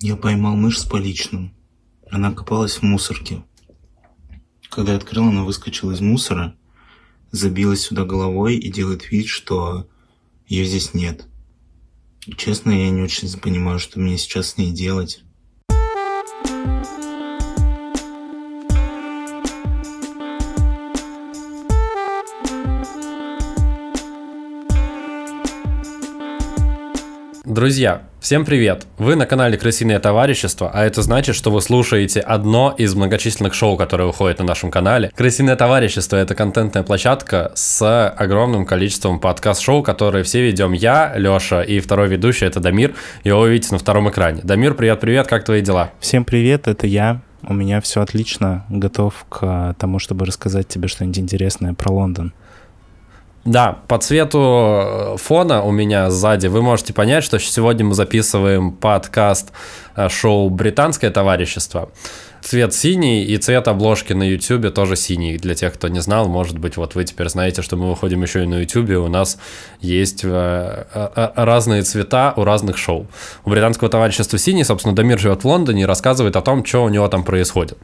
Я поймал мышь с поличным. Она копалась в мусорке. Когда я открыл, она выскочила из мусора, забилась сюда головой и делает вид, что ее здесь нет. Честно, я не очень понимаю, что мне сейчас с ней делать. Друзья, всем привет! Вы на канале Крысиное товарищество, а это значит, что вы слушаете одно из многочисленных шоу, которые выходят на нашем канале. Крысиное товарищество — это контентная площадка с огромным количеством подкаст-шоу, которые все ведем я, Лёша, и второй ведущий — это Дамир. Его вы видите на втором экране. Дамир, привет-привет, как твои дела? Всем привет, это я. У меня все отлично, готов к тому, чтобы рассказать тебе что-нибудь интересное про Лондон. Да, по цвету э, фона у меня сзади вы можете понять, что сегодня мы записываем подкаст шоу «Британское товарищество» цвет синий, и цвет обложки на YouTube тоже синий. Для тех, кто не знал, может быть, вот вы теперь знаете, что мы выходим еще и на YouTube, у нас есть э, э, разные цвета у разных шоу. У британского товарищества синий, собственно, Дамир живет в Лондоне и рассказывает о том, что у него там происходит.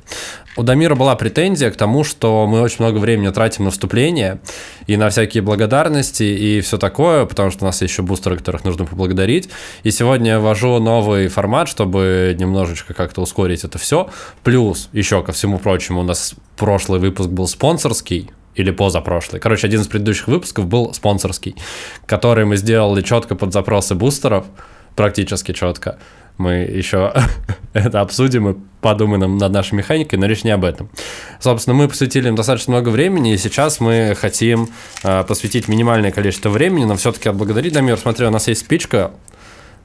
У Дамира была претензия к тому, что мы очень много времени тратим на вступление и на всякие благодарности и все такое, потому что у нас еще бустеры, которых нужно поблагодарить. И сегодня я ввожу новый формат, чтобы немножечко как-то ускорить это все. Плюс, еще ко всему прочему, у нас прошлый выпуск был спонсорский, или позапрошлый. Короче, один из предыдущих выпусков был спонсорский, который мы сделали четко под запросы бустеров, практически четко. Мы еще это обсудим и подумаем над нашей механикой, но речь не об этом. Собственно, мы посвятили им достаточно много времени, и сейчас мы хотим э, посвятить минимальное количество времени, но все-таки отблагодарить Дамир. Смотри, у нас есть спичка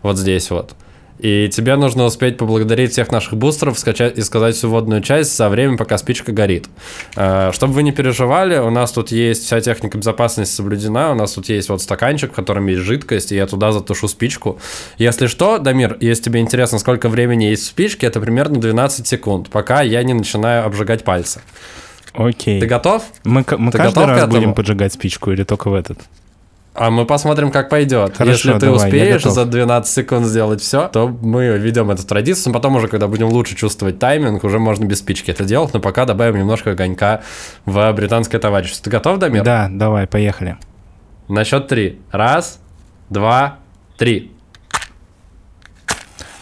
вот здесь вот. И тебе нужно успеть поблагодарить всех наших бустеров, скачать и сказать всю водную часть за время, пока спичка горит. Э, чтобы вы не переживали, у нас тут есть вся техника безопасности соблюдена, у нас тут есть вот стаканчик, в котором есть жидкость, и я туда затушу спичку. Если что, Дамир, если тебе интересно, сколько времени есть в спичке, это примерно 12 секунд, пока я не начинаю обжигать пальцы. Окей. Ты готов? Мы, мы Ты каждый раз будем поджигать спичку или только в этот? А мы посмотрим, как пойдет. Хорошо, Если ты давай, успеешь за 12 секунд сделать все, то мы ведем эту традицию. Потом уже, когда будем лучше чувствовать тайминг, уже можно без спички это делать. Но пока добавим немножко огонька в британское товарищество. Ты готов, Дамир? Да, давай, поехали. На счет три. Раз, два, три.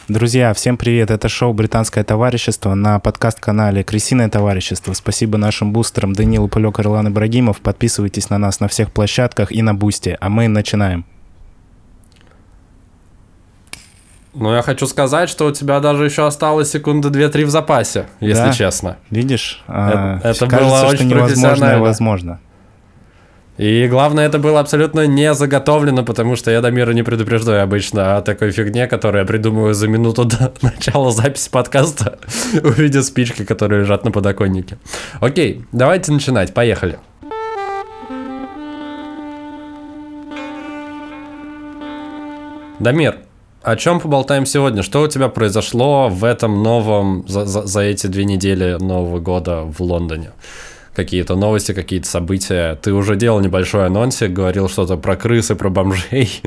Друзья, всем привет! Это шоу «Британское товарищество» на подкаст-канале «Крысиное товарищество». Спасибо нашим бустерам Данилу Пылек, Ирлан Ибрагимов. Подписывайтесь на нас на всех площадках и на Бусте. А мы начинаем. Ну, я хочу сказать, что у тебя даже еще осталось секунды 2-3 в запасе, если да? честно. Видишь? Это, а, это кажется, было очень что невозможное возможно. И главное, это было абсолютно не заготовлено, потому что я до мира не предупреждаю обычно о такой фигне, которую я придумываю за минуту до начала записи подкаста, увидя спички, которые лежат на подоконнике. Окей, давайте начинать, поехали. Дамир, о чем поболтаем сегодня? Что у тебя произошло в этом новом, за, за, за эти две недели Нового года в Лондоне? Какие-то новости, какие-то события. Ты уже делал небольшой анонсик, говорил что-то про крысы, про бомжей.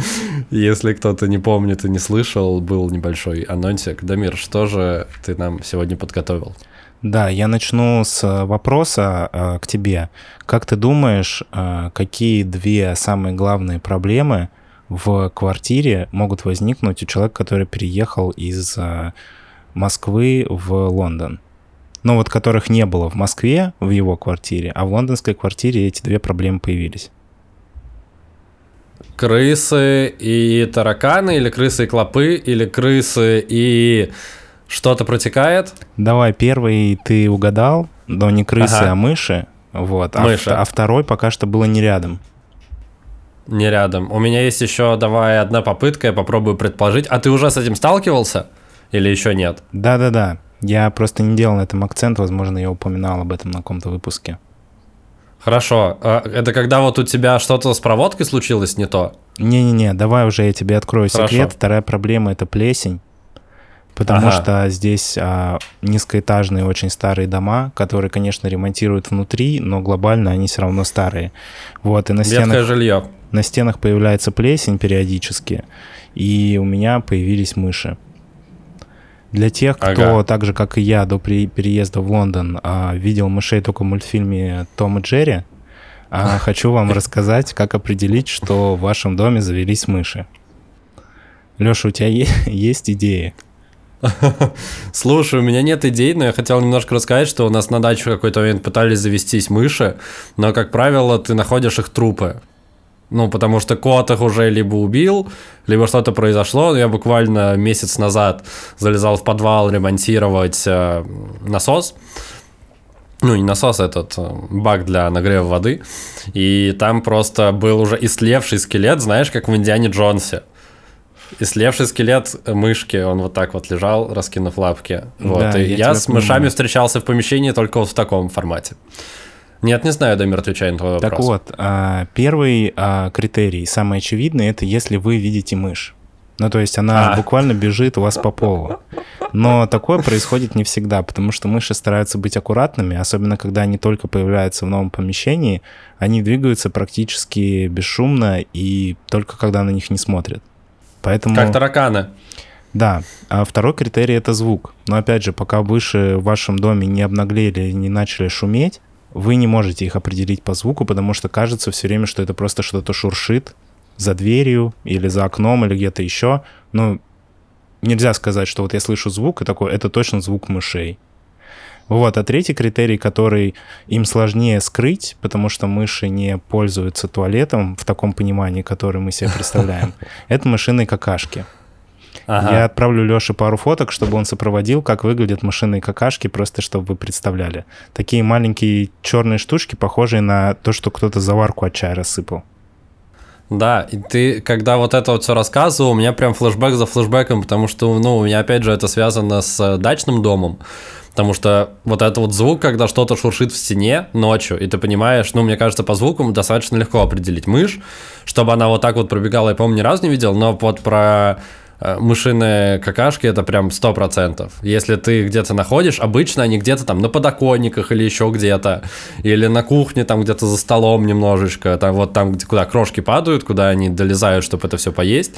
Если кто-то не помнит и не слышал, был небольшой анонсик. Дамир, что же ты нам сегодня подготовил? Да, я начну с э, вопроса э, к тебе. Как ты думаешь, э, какие две самые главные проблемы в квартире могут возникнуть у человека, который переехал из э, Москвы в Лондон? Но вот которых не было в Москве, в его квартире, а в лондонской квартире эти две проблемы появились. Крысы и тараканы, или крысы и клопы, или крысы и что-то протекает? Давай, первый ты угадал, но не крысы, ага. а мыши. Вот. Мыши. А, а второй пока что было не рядом. Не рядом. У меня есть еще, давай, одна попытка, я попробую предположить. А ты уже с этим сталкивался? Или еще нет? Да-да-да. Я просто не делал на этом акцент, возможно, я упоминал об этом на каком-то выпуске. Хорошо. А это когда вот у тебя что-то с проводкой случилось не то? Не-не-не, давай уже я тебе открою Хорошо. секрет. Вторая проблема — это плесень. Потому ага. что здесь а, низкоэтажные очень старые дома, которые, конечно, ремонтируют внутри, но глобально они все равно старые. Вот, и на стенах, жилье. На стенах появляется плесень периодически, и у меня появились мыши. Для тех, кто ага. так же, как и я, до переезда в Лондон а, видел мышей только в мультфильме «Том и Джерри», а, хочу вам рассказать, как определить, что в вашем доме завелись мыши. Леша, у тебя есть идеи? Слушай, у меня нет идей, но я хотел немножко рассказать, что у нас на даче в какой-то момент пытались завестись мыши, но, как правило, ты находишь их трупы. Ну, потому что кот их уже либо убил, либо что-то произошло. Я буквально месяц назад залезал в подвал ремонтировать э, насос. Ну, не насос, а этот э, бак для нагрева воды. И там просто был уже истлевший скелет, знаешь, как в Индиане Джонсе. Истлевший скелет мышки, он вот так вот лежал, раскинув лапки. Вот. Да, и я, я с мышами понимаю. встречался в помещении только вот в таком формате. Нет, не знаю, Дамир, отвечай на твой вопрос. Так вот, а, первый а, критерий, самый очевидный, это если вы видите мышь. Ну, то есть она а. буквально бежит у вас по полу. Но такое происходит не всегда, потому что мыши стараются быть аккуратными, особенно когда они только появляются в новом помещении, они двигаются практически бесшумно и только когда на них не смотрят. Поэтому... Как тараканы. Да, а второй критерий — это звук. Но опять же, пока выше в вашем доме не обнаглели, не начали шуметь, вы не можете их определить по звуку, потому что кажется все время, что это просто что-то шуршит за дверью или за окном или где-то еще. Ну, нельзя сказать, что вот я слышу звук, и такой, это точно звук мышей. Вот, а третий критерий, который им сложнее скрыть, потому что мыши не пользуются туалетом в таком понимании, который мы себе представляем, это мышиные какашки. Ага. Я отправлю Леше пару фоток, чтобы он сопроводил, как выглядят машинные какашки, просто чтобы вы представляли. Такие маленькие черные штучки, похожие на то, что кто-то заварку от чая рассыпал. Да, и ты, когда вот это вот все рассказывал, у меня прям флешбэк за флешбэком, потому что, ну, у меня опять же это связано с дачным домом. Потому что вот этот вот звук, когда что-то шуршит в стене ночью, и ты понимаешь, ну, мне кажется, по звуку достаточно легко определить мышь, чтобы она вот так вот пробегала, я помню, ни разу не видел, но вот про Э, мышиные какашки это прям 100%. Если ты где-то находишь, обычно они где-то там на подоконниках или еще где-то, или на кухне там где-то за столом немножечко, там вот там, где, куда крошки падают, куда они долезают, чтобы это все поесть,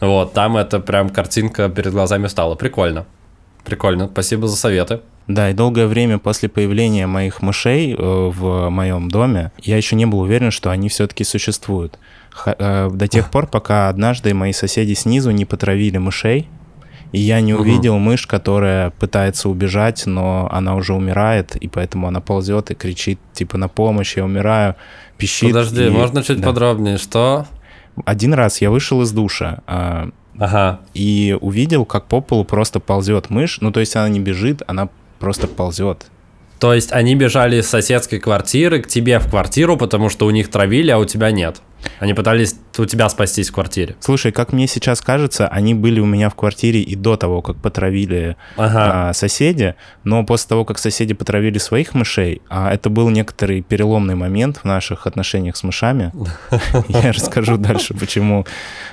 вот, там это прям картинка перед глазами стала. Прикольно. Прикольно, спасибо за советы. Да, и долгое время после появления моих мышей э, в моем доме я еще не был уверен, что они все-таки существуют. Э, до тех пор, пока однажды мои соседи снизу не потравили мышей, и я не увидел угу. мышь, которая пытается убежать, но она уже умирает, и поэтому она ползет и кричит, типа, на помощь, я умираю, пищит. Подожди, и... можно чуть да. подробнее, что? Один раз я вышел из душа, а, ага. и увидел, как по полу просто ползет мышь, ну, то есть она не бежит, она просто ползет. То есть они бежали из соседской квартиры к тебе в квартиру, потому что у них травили, а у тебя нет? Они пытались у тебя спастись в квартире. Слушай, как мне сейчас кажется, они были у меня в квартире и до того, как потравили ага. а, соседи, но после того, как соседи потравили своих мышей, а это был некоторый переломный момент в наших отношениях с мышами. Я расскажу дальше, почему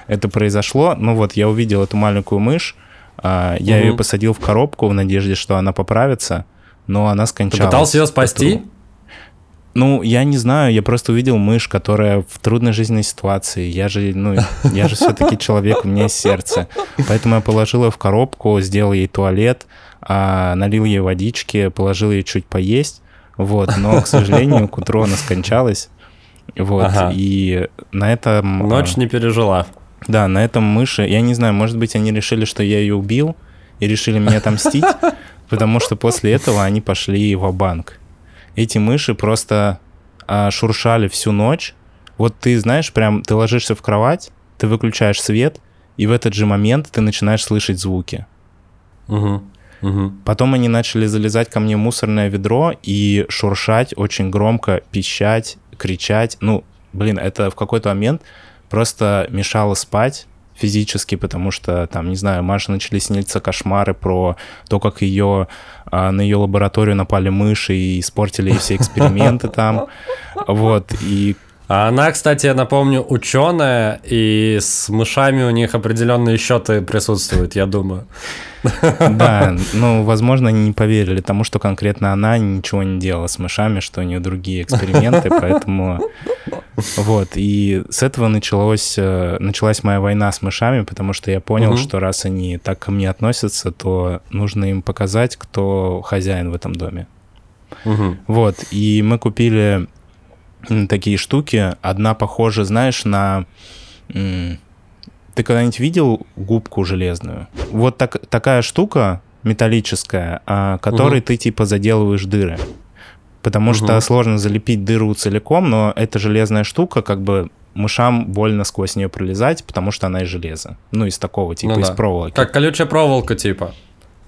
это произошло. Ну вот, я увидел эту маленькую мышь, а, я ее посадил в коробку в надежде, что она поправится, но она скончалась. Ты пытался ее спасти? Ну, я не знаю, я просто увидел мышь, которая в трудной жизненной ситуации. Я же, ну, я же все-таки человек, у меня есть сердце. Поэтому я положил ее в коробку, сделал ей туалет, а, налил ей водички, положил ей чуть поесть. Вот, но, к сожалению, к утру она скончалась. Вот, ага. и на этом... Ночь а, не пережила. Да, на этом мыши, я не знаю, может быть, они решили, что я ее убил, и решили меня отомстить, потому что после этого они пошли в банк эти мыши просто а, шуршали всю ночь. Вот ты знаешь, прям ты ложишься в кровать, ты выключаешь свет, и в этот же момент ты начинаешь слышать звуки. Угу. Угу. Потом они начали залезать ко мне в мусорное ведро и шуршать очень громко, пищать, кричать. Ну, блин, это в какой-то момент просто мешало спать физически, потому что там, не знаю, Маше начали сниться кошмары про то, как ее а, на ее лабораторию напали мыши и испортили все эксперименты там. Вот, и а она, кстати, я напомню, ученая, и с мышами у них определенные счеты присутствуют, я думаю. Да, ну, возможно, они не поверили тому, что конкретно она ничего не делала с мышами, что у нее другие эксперименты, поэтому Вот, и с этого началось, э, началась моя война с мышами, потому что я понял, Мгм. что раз они так ко мне относятся, то нужно им показать, кто хозяин в этом доме. Мгм. Вот, и мы купили такие штуки. Одна похожа, знаешь, на... Ты когда-нибудь видел губку железную? Вот так, такая штука металлическая, а, которой Мгм. ты типа заделываешь дыры. Потому что Мгм. сложно залепить дыру целиком, но эта железная штука, как бы мышам больно сквозь нее пролезать, потому что она из железа. Ну, из такого, типа, Ну из да. проволоки. Как колючая проволока, типа.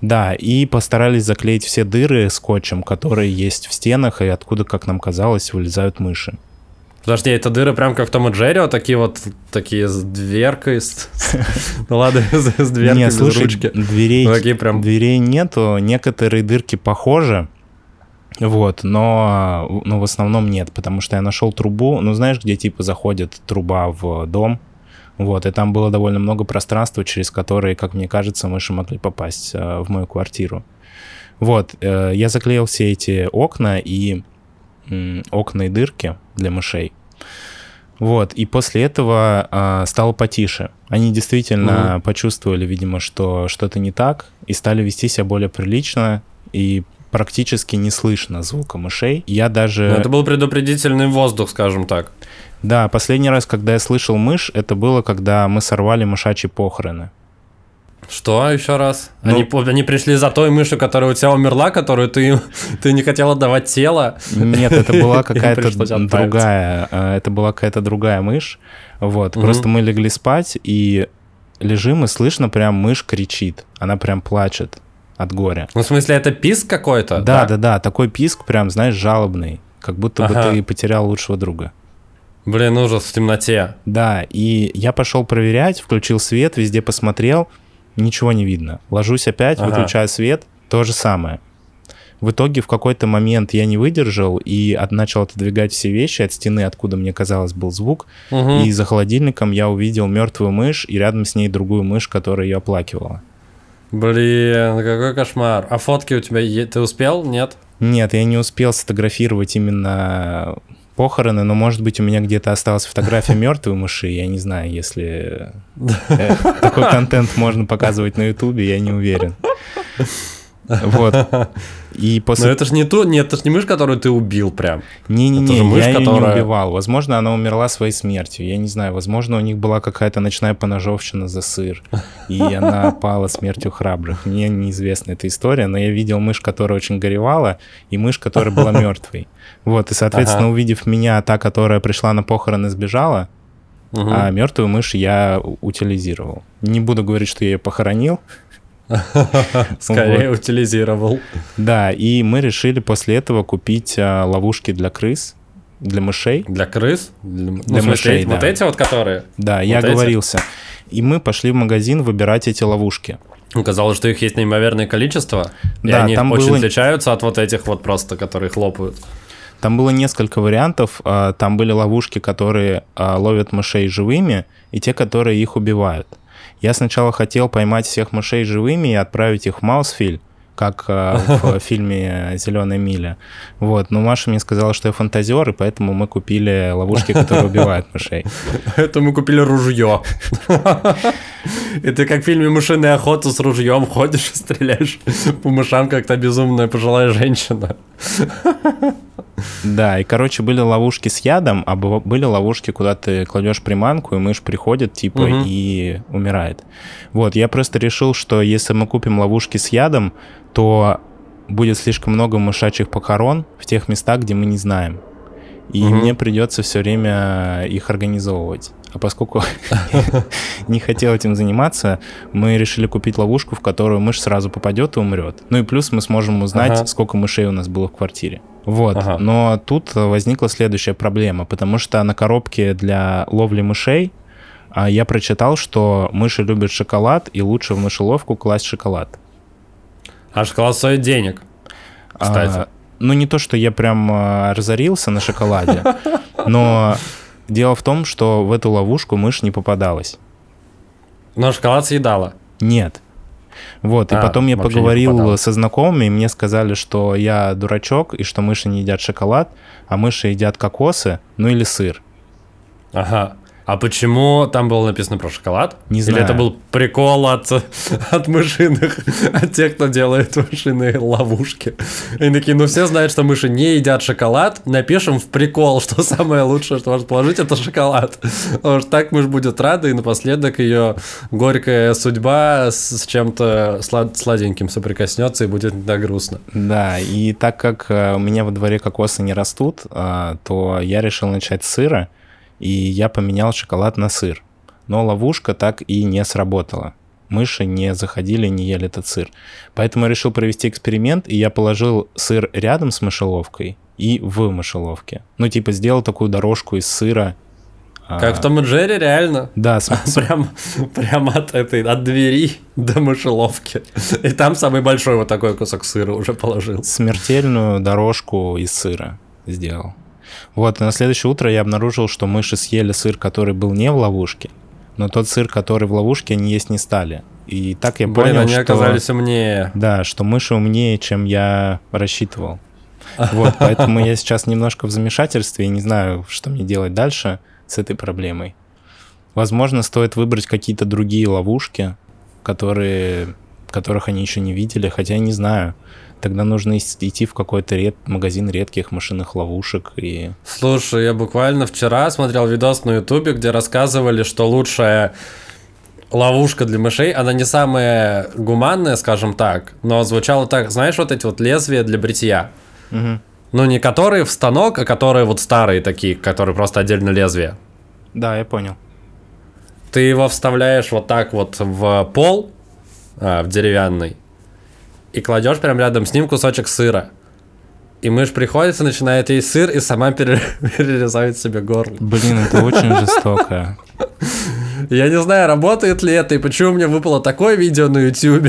Да, и постарались заклеить все дыры скотчем, которые есть в стенах, и откуда, как нам казалось, вылезают мыши. Подожди, это дыры прям как в Том и Джерри, вот такие вот, такие с дверкой, с- ну ладно, с дверкой Не, без слушай, дверей нету, некоторые дырки похожи, вот, но, но в основном нет, потому что я нашел трубу, ну знаешь, где типа заходит труба в дом, вот, и там было довольно много пространства, через которое, как мне кажется, мыши могли попасть э, в мою квартиру. Вот, э, я заклеил все эти окна и м, окна и дырки для мышей. Вот, и после этого а, стало потише. Они действительно почувствовали, видимо, что что-то не так, и стали вести себя более прилично, и практически не слышно звука мышей. Я даже... Ну, Это был предупредительный воздух, скажем так. Да, последний раз, когда я слышал мышь, это было, когда мы сорвали мышачьи похороны. Что еще раз? Ну- Они, они пришли за той мышью, которая у тебя умерла, которую ты, ты не хотел отдавать тело. Нет, это была какая-то другая, э, это была какая-то другая мышь. Вот, Мгм. просто мы легли спать и лежим и слышно прям мышь кричит, она прям плачет от горя. Ну, в смысле, это писк какой-то? Да, да, да, такой писк прям, знаешь, жалобный, как будто бы Ага. ты потерял лучшего друга. Блин, ужас в темноте. Да, и я пошел проверять, включил свет, везде посмотрел, ничего не видно. Ложусь опять, Ага. выключаю свет, то же самое. В итоге в какой-то момент я не выдержал и от- начал отодвигать все вещи от стены, откуда мне казалось был звук. Мгм. И за холодильником я увидел мертвую мышь и рядом с ней другую мышь, которая ее оплакивала. Блин, какой кошмар. А фотки у тебя ты успел? Нет? Нет, я не успел сфотографировать именно похороны, но, может быть, у меня где-то осталась фотография мертвой мыши. Я не знаю, если э, такой контент можно показывать на Ютубе, я не уверен. Вот. И Но после... это же не ту, нет, это же не мышь, которую ты убил прям. Не-не-не, мышь, я ее не которая- убивал. Возможно, она умерла своей смертью. Я не знаю, возможно, у них была какая-то ночная поножовщина за сыр, и она пала смертью храбрых. Мне неизвестна эта история, но я видел мышь, которая очень горевала, и мышь, которая была мертвой. Вот, и, соответственно, Ага. увидев меня, та, которая пришла на похороны, сбежала, Мгм. а мертвую мышь я утилизировал. Не буду говорить, что я ее похоронил. Скорее утилизировал. Да, и мы решили после этого купить а, ловушки для крыс, для мышей. Для крыс? Для, ну, Для мышей, Вот эти вот, которые? Да, я эти? оговорился. И мы пошли в магазин выбирать эти ловушки. Казалось, что их есть неимоверное количество. И Да, они там очень было- отличаются от вот этих вот просто, которые хлопают. Там было несколько вариантов. а, Там были ловушки, которые а, ловят мышей живыми, и те, которые их убивают. Я сначала хотел поймать всех мышей живыми и отправить их в Маусфиль, как а, в фильме «Зеленая миля». Вот. Но Маша мне сказала, что я фантазер, и поэтому мы купили ловушки, которые убивают мышей. Это мы купили ружье. И ты как в фильме «Мышиная охота» с ружьем ходишь и стреляешь по мышам, как та безумная пожилая женщина. Да, и, короче, были ловушки с ядом, а были ловушки, куда ты кладешь приманку, и мышь приходит, типа, Мгм. и умирает. Вот, я просто решил, что если мы купим ловушки с ядом, то будет слишком много мышачьих похорон в тех местах, где мы не знаем. И Мгм. мне придется все время их организовывать. А поскольку не хотел этим заниматься, мы решили купить ловушку, в которую мышь сразу попадет и умрет. Ну и плюс мы сможем узнать, Ага. сколько мышей у нас было в квартире. Вот. Ага. Но тут возникла следующая проблема, потому что на коробке для ловли мышей а, я прочитал, что мыши любят шоколад, и лучше в мышеловку класть шоколад. А шоколад стоит денег. Кстати. А, ну, не то, что я прям а, разорился на шоколаде, но дело в том, что в эту ловушку мышь не попадалась. Но шоколад съедала. Нет. Вот, и А, потом я поговорил со знакомыми, и мне сказали, что я дурачок, и что мыши не едят шоколад, а мыши едят кокосы, ну или сыр. Ага. А почему там было написано про шоколад? Не знаю. Или это был прикол от, от мышиных, от тех, кто делает мышиные ловушки? И такие, ну все знают, что мыши не едят шоколад, напишем в прикол, что самое лучшее, что может положить, это шоколад. Потому что так мышь будет рада, и напоследок ее горькая судьба с чем-то слад сладеньким соприкоснется, и будет не так грустно. Да, и так как э, у меня во дворе кокосы не растут, э, то я решил начать с сыра, и я поменял шоколад на сыр. Но ловушка так и не сработала. Мыши не заходили, не ели этот сыр. Поэтому я решил провести эксперимент, и я положил сыр рядом с мышеловкой и в мышеловке. Ну, типа, сделал такую дорожку из сыра. А, как в Том и Джерри, реально? Да, с... прям, прям от этой, от двери до мышеловки. И там самый большой вот такой кусок сыра уже положил. Смертельную дорожку из сыра сделал. Вот, и на следующее утро я обнаружил, что мыши съели сыр, который был не в ловушке, но тот сыр, который в ловушке, они есть не стали. И так я Блин, понял, они что... оказались умнее. Да, что мыши умнее, чем я рассчитывал. Вот, поэтому я сейчас немножко в замешательстве и не знаю, что мне делать дальше с этой проблемой. Возможно, стоит выбрать какие-то другие ловушки, которые, которых они еще не видели, хотя я не знаю. Тогда нужно идти в какой-то ред... магазин редких машинных ловушек и... Слушай, я буквально вчера смотрел видос на ютубе, где рассказывали, что лучшая ловушка для мышей, она не самая гуманная, скажем так, но звучало так, знаешь, вот эти вот лезвия для бритья. Угу. Ну, не которые в станок, а которые вот старые такие, которые просто отдельно лезвие. Да, я понял. Ты его вставляешь вот так вот в пол, а, в деревянный, и кладешь прям рядом с ним кусочек сыра. И мышь приходит и начинает есть сыр и сама перерезает себе горло. Блин, это очень жестоко. Я не знаю, работает ли это и почему мне выпало такое видео на YouTube.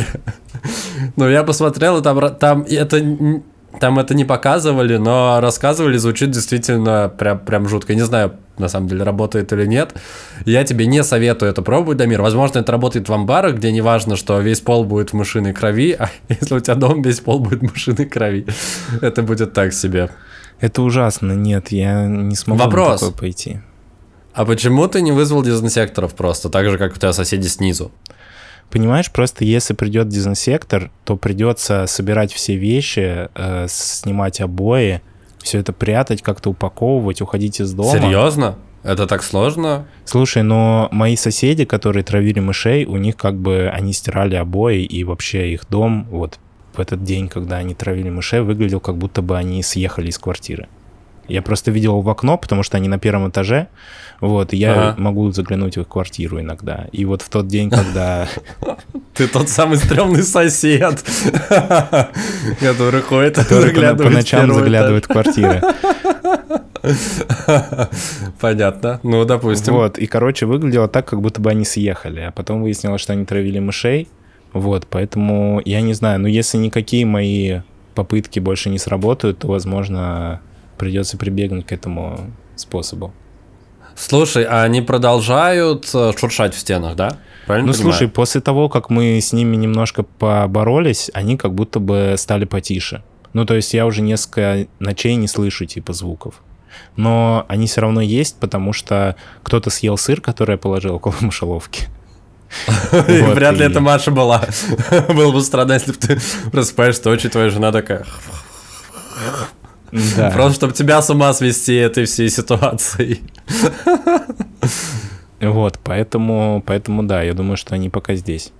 Но я посмотрел, и там, там это там это не показывали, но рассказывали, звучит действительно прям, прям жутко. Не знаю, на самом деле, работает или нет. Я тебе не советую это пробовать, Дамир. Возможно, это работает в амбарах, где не важно, что весь пол будет в мышиной крови, а если у тебя дом, весь пол будет в мышиной крови. Это будет так себе. Это ужасно. Нет, я не смогу Вопрос. на такое пойти. А почему ты не вызвал дезинсекторов просто, так же, как у тебя соседи снизу? Понимаешь, просто если придет дезинсектор, то придется собирать все вещи, э, снимать обои, все это прятать, как-то упаковывать, уходить из дома. Серьезно? Это так сложно? Слушай, но мои соседи, которые травили мышей, у них как бы они стирали обои, и вообще их дом вот в этот день, когда они травили мышей, выглядел как будто бы они съехали из квартиры. Я просто видел в окно, потому что они на первом этаже, вот, и я ага. могу заглянуть в их квартиру иногда. И вот в тот день, когда... Ты тот самый стрёмный сосед, который ходит Который по ночам заглядывает в квартиры. Понятно. Ну, допустим. Вот, и, короче, выглядело так, как будто бы они съехали. А потом выяснилось, что они травили мышей. Вот, поэтому я не знаю, но если никакие мои попытки больше не сработают, то, возможно, придется прибегнуть к этому способу. Слушай, а они продолжают э, шуршать в стенах, да? Правильно ну, понимаю? слушай, после того, как мы с ними немножко поборолись, они как будто бы стали потише. Ну, то есть я уже несколько ночей не слышу типа звуков. Но они все равно есть, потому что кто-то съел сыр, который я положил около мышеловки. Вряд ли это Маша была. Было бы странно, если бы ты просыпаешься, очень твоя жена такая... Да. Просто чтобы тебя с ума свести этой всей ситуацией. Вот, поэтому, поэтому да, я думаю, что они пока здесь.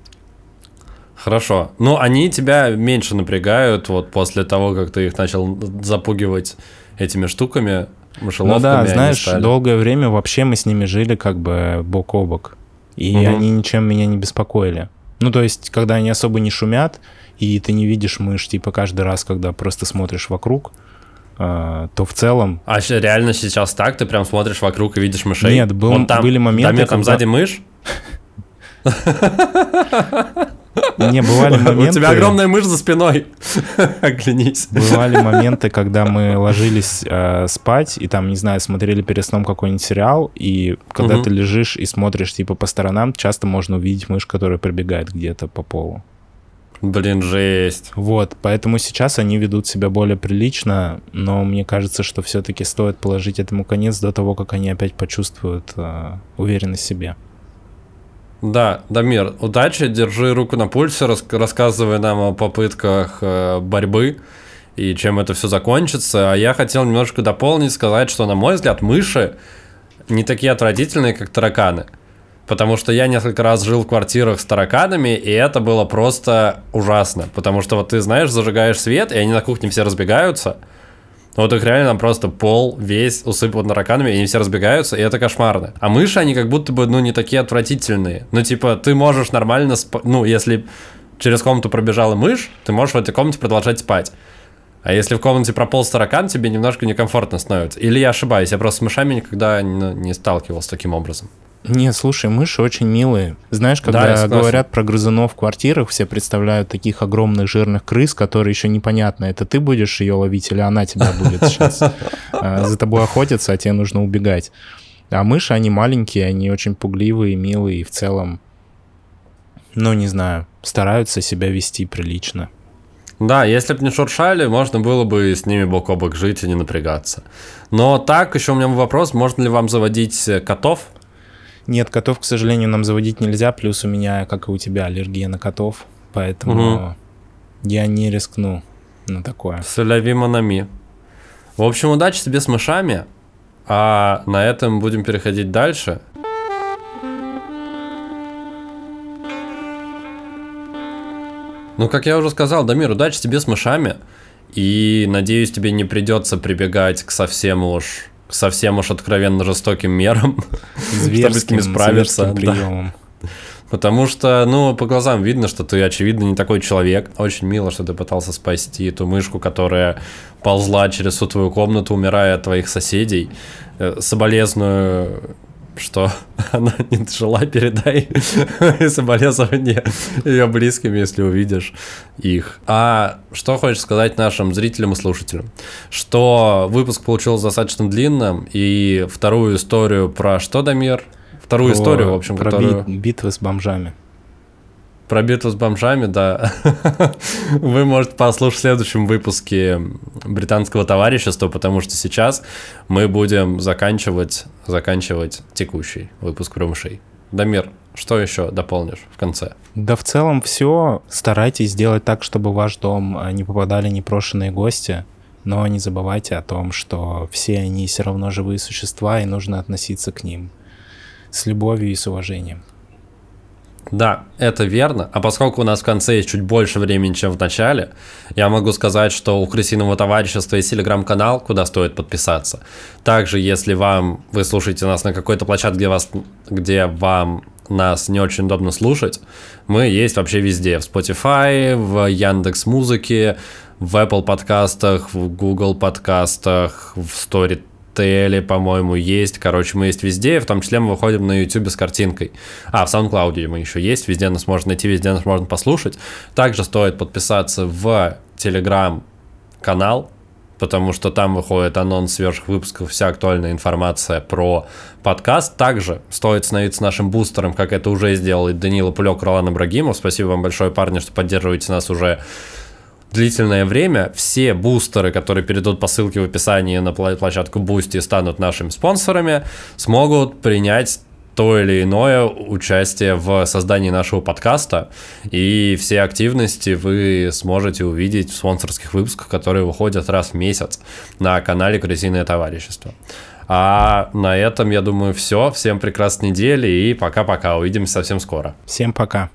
Хорошо. Ну, они тебя меньше напрягают вот после того, как ты их начал запугивать этими штуками, мышеловками. Ну да, знаешь, долгое время вообще мы с ними жили как бы бок о бок. И угу. они ничем меня не беспокоили. Ну, то есть, когда они особо не шумят, и ты не видишь мышь, типа каждый раз, когда просто смотришь вокруг, то в целом... А реально сейчас так? Ты прям смотришь вокруг и видишь мышей? Нет, был, Вон там, были моменты, там, там сзади мышь? Не, бывали моменты... У тебя огромная мышь за спиной. Оглянись. Бывали моменты, когда мы ложились э, спать, и там, не знаю, смотрели перед сном какой-нибудь сериал, и когда угу. ты лежишь и смотришь, типа, по сторонам, часто можно увидеть мышь, которая пробегает где-то по полу. Блин, жесть. Вот, поэтому сейчас они ведут себя более прилично, но мне кажется, что все-таки стоит положить этому конец до того, как они опять почувствуют э, уверенность в себе. Да, Дамир, удачи, держи руку на пульсе, рас рассказывай нам о попытках э, борьбы и чем это все закончится. А я хотел немножко дополнить, сказать, что, на мой взгляд, мыши не такие отвратительные, как тараканы. Потому что я несколько раз жил в квартирах с тараканами, и это было просто ужасно. Потому что вот ты, знаешь, зажигаешь свет, и они на кухне все разбегаются. Вот их реально просто пол весь усыпан тараканами, и они все разбегаются, и это кошмарно. А мыши, они как будто бы, ну, не такие отвратительные. Ну, типа, ты можешь нормально спать, ну, если через комнату пробежала мышь, ты можешь в этой комнате продолжать спать. А если в комнате прополз таракан, тебе немножко некомфортно становится. Или я ошибаюсь, я просто с мышами никогда не, не сталкивался таким образом. Не, слушай, мыши очень милые. Знаешь, когда да, говорят про грызунов в квартирах, все представляют таких огромных жирных крыс, которые еще непонятно, это ты будешь ее ловить или она тебя будет сейчас а, за тобой охотиться, а тебе нужно убегать. А мыши, они маленькие, они очень пугливые, милые и в целом, ну, не знаю, стараются себя вести прилично. Да, если бы не шуршали, можно было бы с ними бок о бок жить и не напрягаться. Но так, еще у меня вопрос, можно ли вам заводить котов? Нет, котов, к сожалению, нам заводить нельзя, плюс у меня, как и у тебя, аллергия на котов, поэтому угу. я не рискну на такое. Соляви Монами. В общем, удачи тебе с мышами, а на этом будем переходить дальше. Ну, как я уже сказал, Дамир, удачи тебе с мышами. И надеюсь, тебе не придется прибегать к совсем уж совсем уж откровенно жестоким мерам, чтобы с ними справиться. Да. Потому что, ну, по глазам видно, что ты, очевидно, не такой человек. Очень мило, что ты пытался спасти эту мышку, которая ползла через всю твою комнату, умирая от твоих соседей. Э, соболезную что она не дожила, передай соболезнования ее близким, если увидишь их. А что хочешь сказать нашим зрителям и слушателям? Что выпуск получился достаточно длинным, и вторую историю про что, Дамир? Вторую про, историю, в общем, про которую... битвы с бомжами. Про битву с бомжами, да. Вы можете послушать в следующем выпуске британского товарищества, потому что сейчас мы будем заканчивать, заканчивать текущий выпуск про мышей. Дамир, что еще дополнишь в конце? Да в целом все. Старайтесь сделать так, чтобы в ваш дом а, не попадали непрошенные гости. Но не забывайте о том, что все они все равно живые существа, и нужно относиться к ним с любовью и с уважением. Да, это верно. А поскольку у нас в конце есть чуть больше времени, чем в начале, я могу сказать, что у Крысиного товарищества есть телеграм-канал, куда стоит подписаться. Также, если вам, вы слушаете нас на какой-то площадке, где, вас, где вам нас не очень удобно слушать, мы есть вообще везде. В Spotify, в Яндекс Музыке, в Apple подкастах, в Google подкастах, в Story Теле, по-моему, есть. Короче, мы есть везде, в том числе мы выходим на YouTube с картинкой. А, в SoundCloud мы еще есть, везде нас можно найти, везде нас можно послушать. Также стоит подписаться в Telegram канал, потому что там выходит анонс свежих выпусков, вся актуальная информация про подкаст. Также стоит становиться нашим бустером, как это уже сделал Данила Пулек, Ролан Ибрагимов. Спасибо вам большое, парни, что поддерживаете нас уже длительное время все бустеры, которые перейдут по ссылке в описании на площадку Boosty и станут нашими спонсорами, смогут принять то или иное участие в создании нашего подкаста. И все активности вы сможете увидеть в спонсорских выпусках, которые выходят раз в месяц на канале Крысиное товарищество. А на этом, я думаю, все. Всем прекрасной недели и пока-пока. Увидимся совсем скоро. Всем пока.